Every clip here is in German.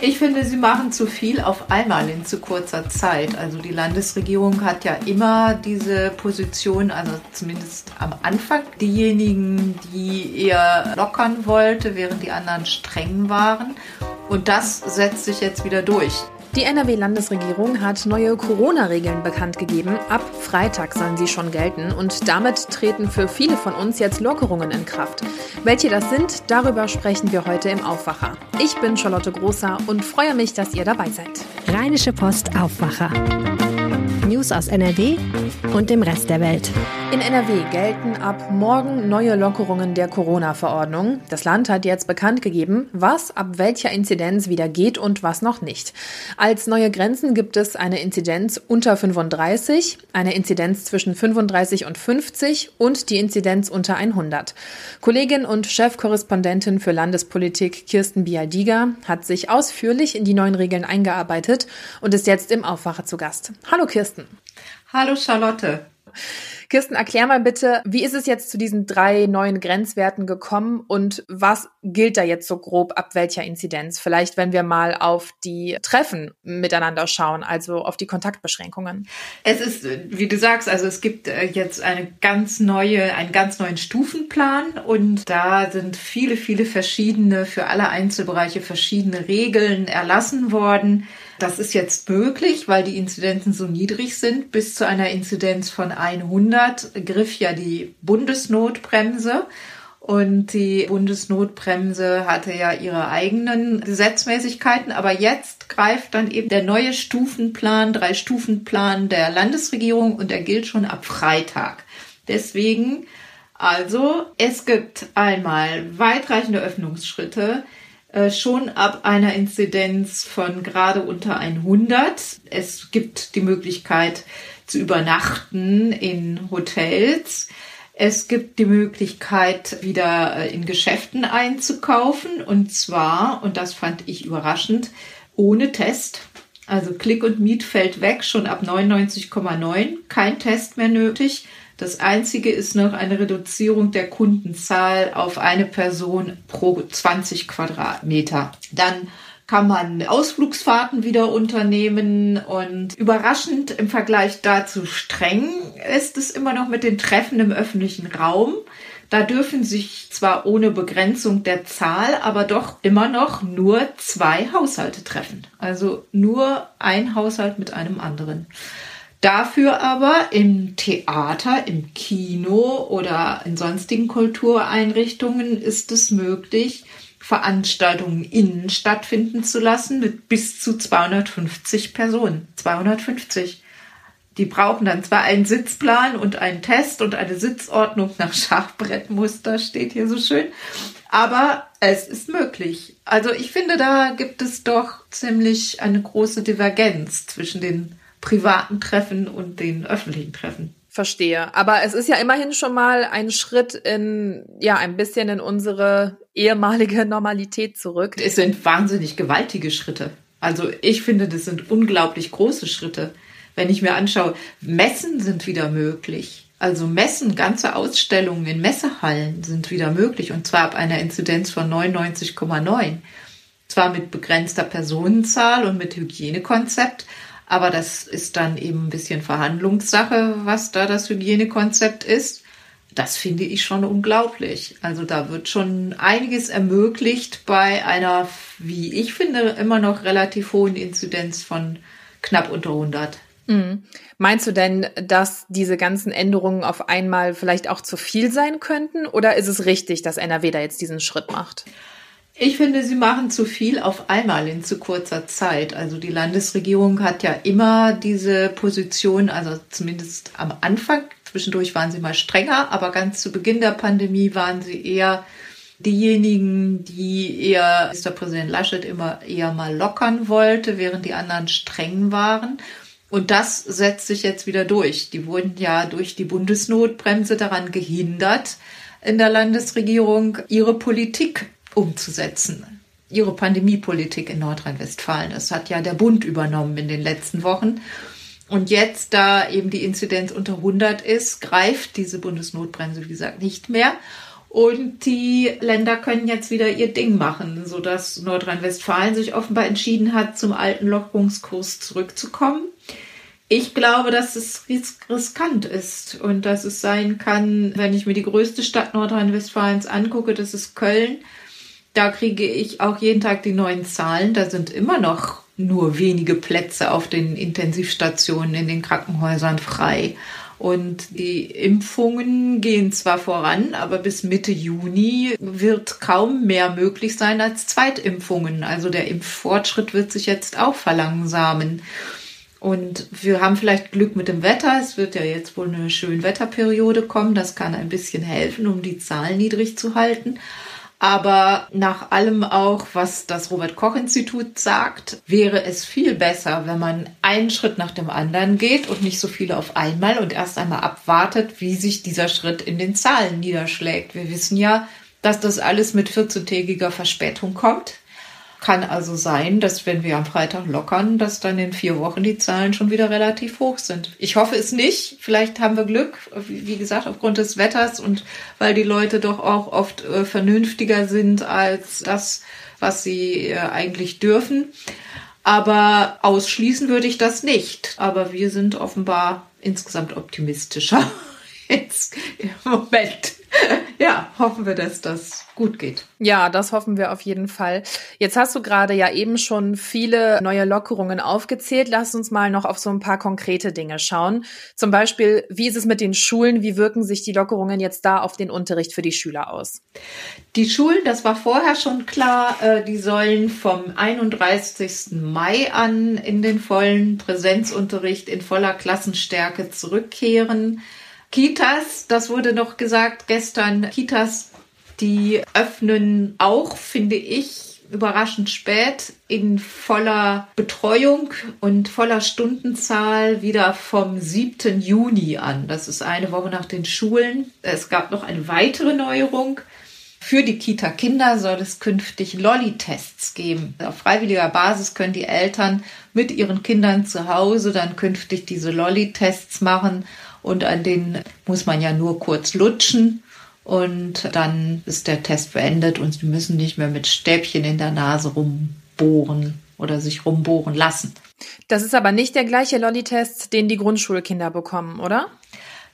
Ich finde, sie machen zu viel auf einmal in zu kurzer Zeit. Also die Landesregierung hat ja immer diese Position, also zumindest am Anfang, diejenigen, die eher lockern wollte, während die anderen streng waren. Und das setzt sich jetzt wieder durch. Die NRW-Landesregierung hat neue Corona-Regeln bekannt gegeben. Ab Freitag sollen sie schon gelten und damit treten für viele von uns jetzt Lockerungen in Kraft. Welche das sind, darüber sprechen wir heute im Aufwacher. Ich bin Charlotte Großer und freue mich, dass ihr dabei seid. Rheinische Post Aufwacher. News aus NRW und dem Rest der Welt. In NRW gelten ab morgen neue Lockerungen der Corona-Verordnung. Das Land hat jetzt bekannt gegeben, was ab welcher Inzidenz wieder geht und was noch nicht. Als neue Grenzen gibt es eine Inzidenz unter 35, eine Inzidenz zwischen 35 und 50 und die Inzidenz unter 100. Kollegin und Chefkorrespondentin für Landespolitik Kirsten Bialdiger hat sich ausführlich in die neuen Regeln eingearbeitet und ist jetzt im Aufwacher zu Gast. Hallo Kirsten. Hallo Charlotte. Kirsten, erklär mal bitte, wie ist es jetzt zu diesen drei neuen Grenzwerten gekommen und was gilt da jetzt so grob ab welcher Inzidenz? Vielleicht, wenn wir mal auf die Treffen miteinander schauen, also auf die Kontaktbeschränkungen. Es ist, wie du sagst, also es gibt äh, jetzt eine ganz neue, einen ganz neuen Stufenplan und da sind viele, viele verschiedene, für alle Einzelbereiche verschiedene Regeln erlassen worden. Das ist jetzt möglich, weil die Inzidenzen so niedrig sind. Bis zu einer Inzidenz von 100 griff ja die Bundesnotbremse. Und die Bundesnotbremse hatte ja ihre eigenen Gesetzmäßigkeiten, aber jetzt greift dann eben der neue Stufenplan, drei Stufenplan der Landesregierung und der gilt schon ab Freitag. Deswegen, also, es gibt einmal weitreichende Öffnungsschritte, schon ab einer Inzidenz von gerade unter 100. Es gibt die Möglichkeit zu übernachten in Hotels. Es gibt die Möglichkeit, wieder äh, in Geschäften einzukaufen. Und zwar, und das fand ich überraschend, ohne Test. Also Click und Meet fällt weg, schon ab 99,9. Kein Test mehr nötig. Das einzige ist noch eine Reduzierung der Kundenzahl auf eine Person pro 20 Quadratmeter. Dann kann man Ausflugsfahrten wieder unternehmen und überraschend im Vergleich dazu streng ist es immer noch mit den Treffen im öffentlichen Raum. Da dürfen sich zwar ohne Begrenzung der Zahl, aber doch immer noch nur zwei Haushalte treffen. Also nur ein Haushalt mit einem anderen. Dafür aber im Theater, im Kino oder in sonstigen Kultureinrichtungen ist es möglich, Veranstaltungen innen stattfinden zu lassen mit bis zu 250 Personen. 250. Die brauchen dann zwar einen Sitzplan und einen Test und eine Sitzordnung nach Schachbrettmuster, steht hier so schön, aber es ist möglich. Also ich finde, da gibt es doch ziemlich eine große Divergenz zwischen den privaten Treffen und den öffentlichen Treffen. Verstehe. Aber es ist ja immerhin schon mal ein Schritt in, ja, ein bisschen in unsere ehemalige Normalität zurück. Es sind wahnsinnig gewaltige Schritte. Also ich finde, das sind unglaublich große Schritte. Wenn ich mir anschaue, Messen sind wieder möglich. Also Messen, ganze Ausstellungen in Messehallen sind wieder möglich und zwar ab einer Inzidenz von 99,9. Zwar mit begrenzter Personenzahl und mit Hygienekonzept, aber das ist dann eben ein bisschen Verhandlungssache, was da das Hygienekonzept ist. Das finde ich schon unglaublich. Also da wird schon einiges ermöglicht bei einer, wie ich finde, immer noch relativ hohen Inzidenz von knapp unter 100. Mhm. Meinst du denn, dass diese ganzen Änderungen auf einmal vielleicht auch zu viel sein könnten? Oder ist es richtig, dass NRW da jetzt diesen Schritt macht? Ich finde, sie machen zu viel auf einmal in zu kurzer Zeit. Also die Landesregierung hat ja immer diese Position, also zumindest am Anfang, zwischendurch waren sie mal strenger, aber ganz zu Beginn der Pandemie waren sie eher diejenigen, die eher Ministerpräsident Laschet immer eher mal lockern wollte, während die anderen streng waren. Und das setzt sich jetzt wieder durch. Die wurden ja durch die Bundesnotbremse daran gehindert, in der Landesregierung ihre Politik umzusetzen. Ihre Pandemiepolitik in Nordrhein-Westfalen. Das hat ja der Bund übernommen in den letzten Wochen. Und jetzt, da eben die Inzidenz unter 100 ist, greift diese Bundesnotbremse, wie gesagt, nicht mehr. Und die Länder können jetzt wieder ihr Ding machen, sodass Nordrhein-Westfalen sich offenbar entschieden hat, zum alten Lockerungskurs zurückzukommen. Ich glaube, dass es riskant ist und dass es sein kann, wenn ich mir die größte Stadt Nordrhein-Westfalens angucke, das ist Köln. Da kriege ich auch jeden Tag die neuen Zahlen. Da sind immer noch nur wenige Plätze auf den Intensivstationen in den Krankenhäusern frei. Und die Impfungen gehen zwar voran, aber bis Mitte Juni wird kaum mehr möglich sein als Zweitimpfungen. Also der Impffortschritt wird sich jetzt auch verlangsamen. Und wir haben vielleicht Glück mit dem Wetter. Es wird ja jetzt wohl eine schöne Wetterperiode kommen. Das kann ein bisschen helfen, um die Zahlen niedrig zu halten. Aber nach allem auch, was das Robert Koch Institut sagt, wäre es viel besser, wenn man einen Schritt nach dem anderen geht und nicht so viele auf einmal und erst einmal abwartet, wie sich dieser Schritt in den Zahlen niederschlägt. Wir wissen ja, dass das alles mit 14-tägiger Verspätung kommt. Kann also sein, dass wenn wir am Freitag lockern, dass dann in vier Wochen die Zahlen schon wieder relativ hoch sind. Ich hoffe es nicht. Vielleicht haben wir Glück, wie gesagt, aufgrund des Wetters und weil die Leute doch auch oft äh, vernünftiger sind als das, was sie äh, eigentlich dürfen. Aber ausschließen würde ich das nicht. Aber wir sind offenbar insgesamt optimistischer jetzt im Moment. Ja, hoffen wir, dass das gut geht. Ja, das hoffen wir auf jeden Fall. Jetzt hast du gerade ja eben schon viele neue Lockerungen aufgezählt. Lass uns mal noch auf so ein paar konkrete Dinge schauen. Zum Beispiel, wie ist es mit den Schulen? Wie wirken sich die Lockerungen jetzt da auf den Unterricht für die Schüler aus? Die Schulen, das war vorher schon klar, äh, die sollen vom 31. Mai an in den vollen Präsenzunterricht in voller Klassenstärke zurückkehren. Kitas, das wurde noch gesagt gestern, Kitas, die öffnen auch, finde ich, überraschend spät in voller Betreuung und voller Stundenzahl wieder vom 7. Juni an. Das ist eine Woche nach den Schulen. Es gab noch eine weitere Neuerung. Für die Kita-Kinder soll es künftig Lolli-Tests geben. Auf freiwilliger Basis können die Eltern mit ihren Kindern zu Hause dann künftig diese Lolli-Tests machen und an denen muss man ja nur kurz lutschen und dann ist der Test beendet und sie müssen nicht mehr mit Stäbchen in der Nase rumbohren oder sich rumbohren lassen. Das ist aber nicht der gleiche Lolli-Test, den die Grundschulkinder bekommen, oder?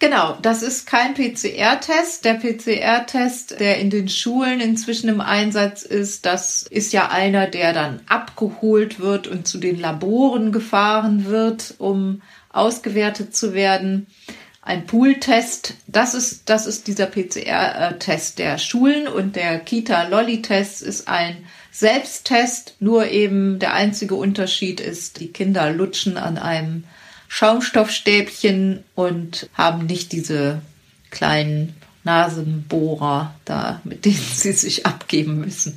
Genau, das ist kein PCR-Test. Der PCR-Test, der in den Schulen inzwischen im Einsatz ist, das ist ja einer, der dann abgeholt wird und zu den Laboren gefahren wird, um ausgewertet zu werden. Ein Pool-Test, das ist, das ist dieser PCR-Test der Schulen und der Kita-Lolli-Test ist ein Selbsttest, nur eben der einzige Unterschied ist, die Kinder lutschen an einem Schaumstoffstäbchen und haben nicht diese kleinen Nasenbohrer da, mit denen sie sich abgeben müssen.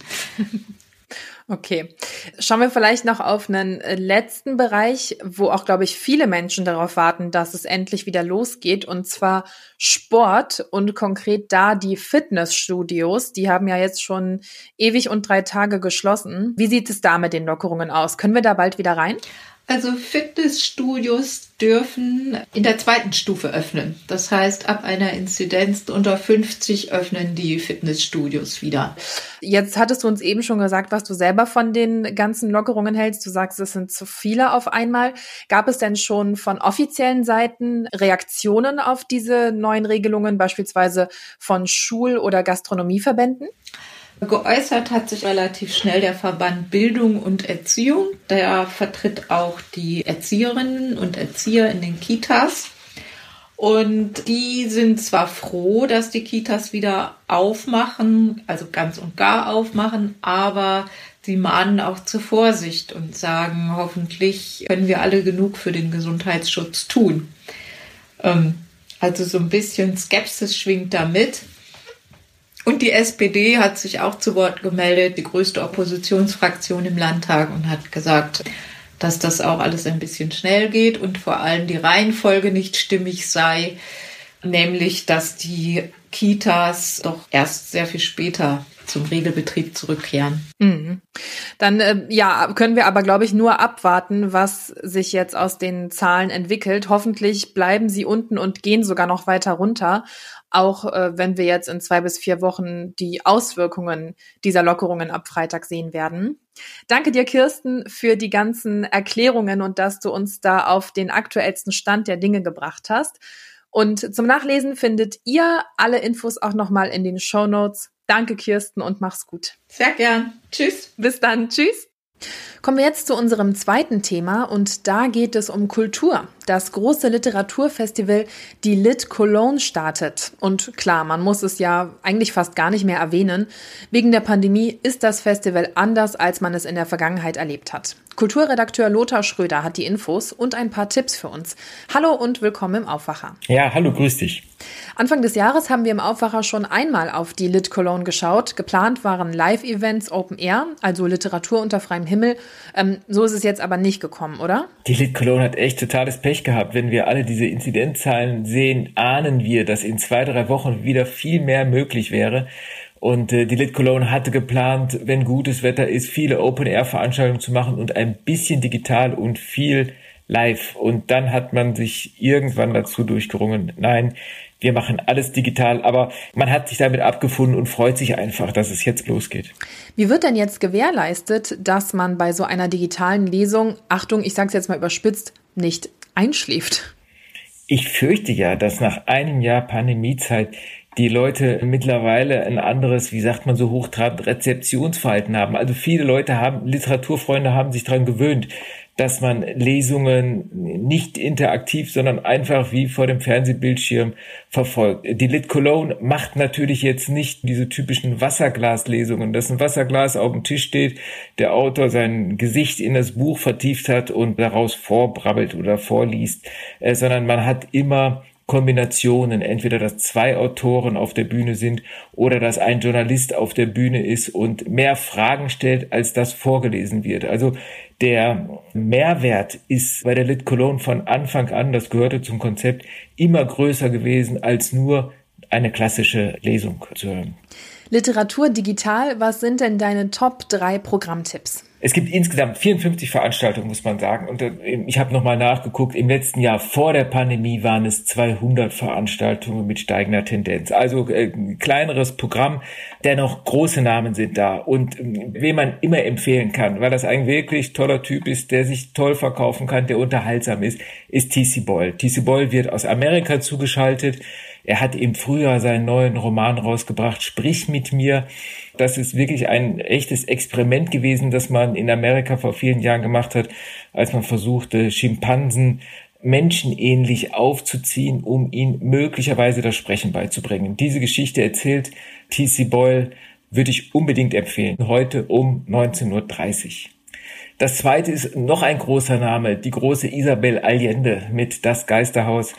Okay. Schauen wir vielleicht noch auf einen äh, letzten Bereich, wo auch, glaube ich, viele Menschen darauf warten, dass es endlich wieder losgeht, und zwar Sport und konkret da die Fitnessstudios. Die haben ja jetzt schon ewig und drei Tage geschlossen. Wie sieht es da mit den Lockerungen aus? Können wir da bald wieder rein? Also Fitnessstudios dürfen in der zweiten Stufe öffnen. Das heißt, ab einer Inzidenz unter 50 öffnen die Fitnessstudios wieder. Jetzt hattest du uns eben schon gesagt, was du selber von den ganzen Lockerungen hältst. Du sagst, es sind zu viele auf einmal. Gab es denn schon von offiziellen Seiten Reaktionen auf diese neuen Regelungen, beispielsweise von Schul- oder Gastronomieverbänden? Geäußert hat sich relativ schnell der Verband Bildung und Erziehung. Der vertritt auch die Erzieherinnen und Erzieher in den Kitas. Und die sind zwar froh, dass die Kitas wieder aufmachen, also ganz und gar aufmachen, aber sie mahnen auch zur Vorsicht und sagen, hoffentlich können wir alle genug für den Gesundheitsschutz tun. Ähm, also so ein bisschen Skepsis schwingt da mit. Und die SPD hat sich auch zu Wort gemeldet, die größte Oppositionsfraktion im Landtag, und hat gesagt, dass das auch alles ein bisschen schnell geht und vor allem die Reihenfolge nicht stimmig sei. Nämlich dass die Kitas doch erst sehr viel später zum Regelbetrieb zurückkehren. Mhm. Dann äh, ja, können wir aber, glaube ich, nur abwarten, was sich jetzt aus den Zahlen entwickelt. Hoffentlich bleiben sie unten und gehen sogar noch weiter runter, auch äh, wenn wir jetzt in zwei bis vier Wochen die Auswirkungen dieser Lockerungen ab Freitag sehen werden. Danke dir, Kirsten, für die ganzen Erklärungen und dass du uns da auf den aktuellsten Stand der Dinge gebracht hast. Und zum Nachlesen findet ihr alle Infos auch nochmal in den Show Notes. Danke, Kirsten, und mach's gut. Sehr gern. Tschüss. Bis dann. Tschüss. Kommen wir jetzt zu unserem zweiten Thema und da geht es um Kultur. Das große Literaturfestival Die Lit Cologne startet. Und klar, man muss es ja eigentlich fast gar nicht mehr erwähnen. Wegen der Pandemie ist das Festival anders, als man es in der Vergangenheit erlebt hat. Kulturredakteur Lothar Schröder hat die Infos und ein paar Tipps für uns. Hallo und willkommen im Aufwacher. Ja, hallo, grüß dich. Anfang des Jahres haben wir im Aufwacher schon einmal auf die Lit Cologne geschaut. Geplant waren Live-Events Open Air, also Literatur unter freiem Himmel. Ähm, so ist es jetzt aber nicht gekommen, oder? Die Lit Cologne hat echt totales Pech gehabt. Wenn wir alle diese Inzidenzzahlen sehen, ahnen wir, dass in zwei, drei Wochen wieder viel mehr möglich wäre. Und äh, die Lit Cologne hatte geplant, wenn gutes Wetter ist, viele Open-Air-Veranstaltungen zu machen und ein bisschen digital und viel live. Und dann hat man sich irgendwann dazu durchgerungen, nein, wir machen alles digital, aber man hat sich damit abgefunden und freut sich einfach, dass es jetzt losgeht. Wie wird denn jetzt gewährleistet, dass man bei so einer digitalen Lesung, Achtung, ich sage es jetzt mal überspitzt, nicht einschläft? Ich fürchte ja, dass nach einem Jahr Pandemiezeit die Leute mittlerweile ein anderes, wie sagt man so hochtrabend, Rezeptionsverhalten haben. Also viele Leute haben, Literaturfreunde haben sich daran gewöhnt, dass man Lesungen nicht interaktiv, sondern einfach wie vor dem Fernsehbildschirm verfolgt. Die Lit Cologne macht natürlich jetzt nicht diese typischen Wasserglaslesungen, dass ein Wasserglas auf dem Tisch steht, der Autor sein Gesicht in das Buch vertieft hat und daraus vorbrabbelt oder vorliest, äh, sondern man hat immer Kombinationen, entweder dass zwei Autoren auf der Bühne sind oder dass ein Journalist auf der Bühne ist und mehr Fragen stellt, als das vorgelesen wird. Also der Mehrwert ist bei der Lit Cologne von Anfang an, das gehörte zum Konzept, immer größer gewesen als nur eine klassische Lesung zu hören. Literatur digital, was sind denn deine Top 3 Programmtipps? Es gibt insgesamt 54 Veranstaltungen, muss man sagen. Und äh, ich habe nochmal nachgeguckt. Im letzten Jahr vor der Pandemie waren es 200 Veranstaltungen mit steigender Tendenz. Also äh, kleineres Programm. Dennoch große Namen sind da. Und äh, wen man immer empfehlen kann, weil das ein wirklich toller Typ ist, der sich toll verkaufen kann, der unterhaltsam ist, ist TC Boyle. TC Boyle wird aus Amerika zugeschaltet. Er hat im Frühjahr seinen neuen Roman rausgebracht, Sprich mit mir. Das ist wirklich ein echtes Experiment gewesen, das man in Amerika vor vielen Jahren gemacht hat, als man versuchte, Schimpansen menschenähnlich aufzuziehen, um ihnen möglicherweise das Sprechen beizubringen. Diese Geschichte erzählt T.C. Boyle, würde ich unbedingt empfehlen, heute um 19.30 Uhr. Das zweite ist noch ein großer Name, die große Isabel Allende mit Das Geisterhaus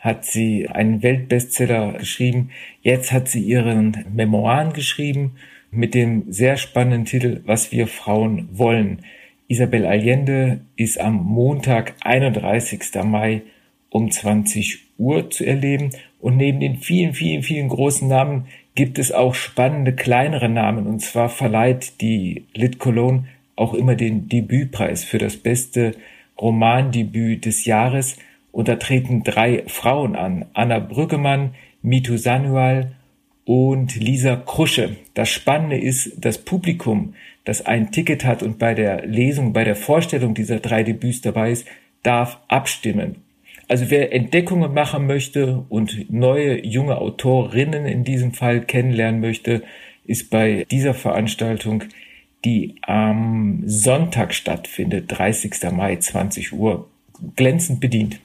hat sie einen Weltbestseller geschrieben. Jetzt hat sie ihren Memoiren geschrieben mit dem sehr spannenden Titel Was wir Frauen wollen. Isabel Allende ist am Montag, 31. Mai um 20 Uhr zu erleben. Und neben den vielen, vielen, vielen großen Namen gibt es auch spannende kleinere Namen. Und zwar verleiht die Lit Cologne auch immer den Debütpreis für das beste Romandebüt des Jahres. Und da treten drei Frauen an. Anna Brüggemann, Mitu Sanual und Lisa Krusche. Das Spannende ist, das Publikum, das ein Ticket hat und bei der Lesung, bei der Vorstellung dieser drei Debüts dabei ist, darf abstimmen. Also wer Entdeckungen machen möchte und neue junge Autorinnen in diesem Fall kennenlernen möchte, ist bei dieser Veranstaltung, die am Sonntag stattfindet, 30. Mai, 20 Uhr, glänzend bedient.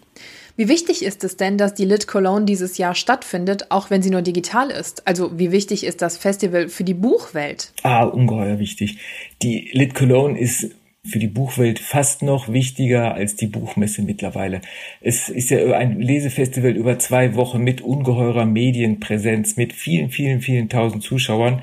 Wie wichtig ist es denn, dass die Lit Cologne dieses Jahr stattfindet, auch wenn sie nur digital ist? Also wie wichtig ist das Festival für die Buchwelt? Ah, ungeheuer wichtig. Die Lit Cologne ist für die Buchwelt fast noch wichtiger als die Buchmesse mittlerweile. Es ist ja ein Lesefestival über zwei Wochen mit ungeheurer Medienpräsenz, mit vielen, vielen, vielen tausend Zuschauern.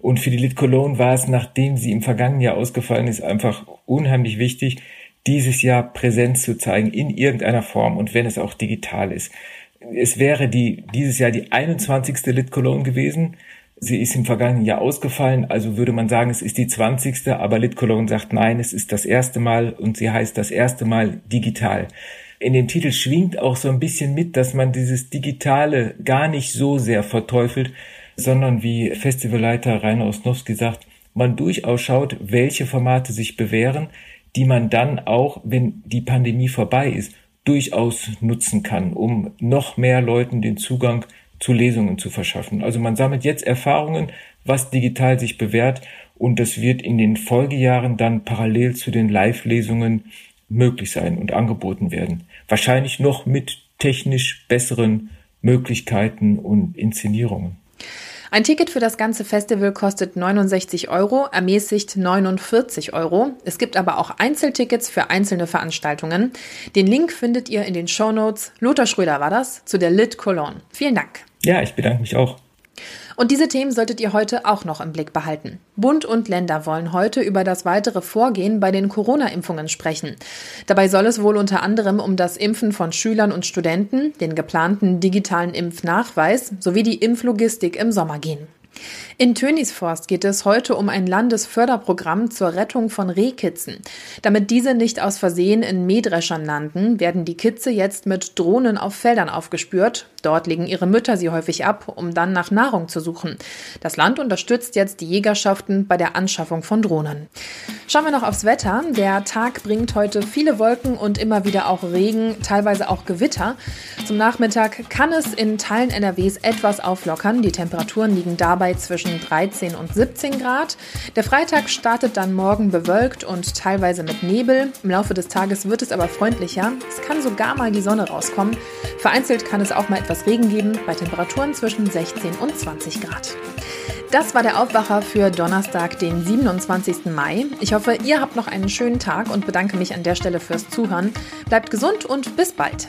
Und für die Lit Cologne war es, nachdem sie im vergangenen Jahr ausgefallen ist, einfach unheimlich wichtig, dieses Jahr Präsenz zu zeigen in irgendeiner Form und wenn es auch digital ist. es wäre die, dieses Jahr die 21. Lit Cologne gewesen. Sie ist im vergangenen Jahr ausgefallen, also würde man sagen, es ist die 20. Aber Lit Cologne sagt nein, es ist das erste Mal und sie heißt das erste Mal digital. In dem Titel schwingt auch so ein bisschen mit, dass man dieses Digitale gar nicht so sehr verteufelt, sondern wie Festivalleiter Rainer Osnowski sagt, man durchaus schaut, welche Formate sich bewähren, die man dann auch, wenn die Pandemie vorbei ist, durchaus nutzen kann, um noch mehr Leuten den Zugang zu Lesungen zu verschaffen. Also man sammelt jetzt Erfahrungen, was digital sich bewährt und das wird in den Folgejahren dann parallel zu den Live-Lesungen möglich sein und angeboten werden. Wahrscheinlich noch mit technisch besseren Möglichkeiten und Inszenierungen. Ein Ticket für das ganze Festival kostet 69 Euro, ermäßigt 49 Euro. Es gibt aber auch Einzeltickets für einzelne Veranstaltungen. Den Link findet ihr in den Show Notes. Lothar Schröder war das zu der Lit Cologne. Vielen Dank. Ja, ich bedanke mich auch. Und diese Themen solltet ihr heute auch noch im Blick behalten. Bund und Länder wollen heute über das weitere Vorgehen bei den Corona-Impfungen sprechen. Dabei soll es wohl unter anderem um das Impfen von Schülern und Studenten, den geplanten digitalen Impfnachweis sowie die Impflogistik im Sommer gehen. In Tönisforst geht es heute um ein Landesförderprogramm zur Rettung von Rehkitzen. Damit diese nicht aus Versehen in Mähdreschern landen, werden die Kitze jetzt mit Drohnen auf Feldern aufgespürt. Dort legen ihre Mütter sie häufig ab, um dann nach Nahrung zu suchen. Das Land unterstützt jetzt die Jägerschaften bei der Anschaffung von Drohnen. Schauen wir noch aufs Wetter. Der Tag bringt heute viele Wolken und immer wieder auch Regen, teilweise auch Gewitter. Zum Nachmittag kann es in Teilen NRWs etwas auflockern. Die Temperaturen liegen dabei zwischen 13 und 17 Grad. Der Freitag startet dann morgen bewölkt und teilweise mit Nebel. Im Laufe des Tages wird es aber freundlicher. Es kann sogar mal die Sonne rauskommen. Vereinzelt kann es auch mal etwas Regen geben, bei Temperaturen zwischen 16 und 20 Grad. Das war der Aufwacher für Donnerstag, den 27. Mai. Ich hoffe, ihr habt noch einen schönen Tag und bedanke mich an der Stelle fürs Zuhören. Bleibt gesund und bis bald.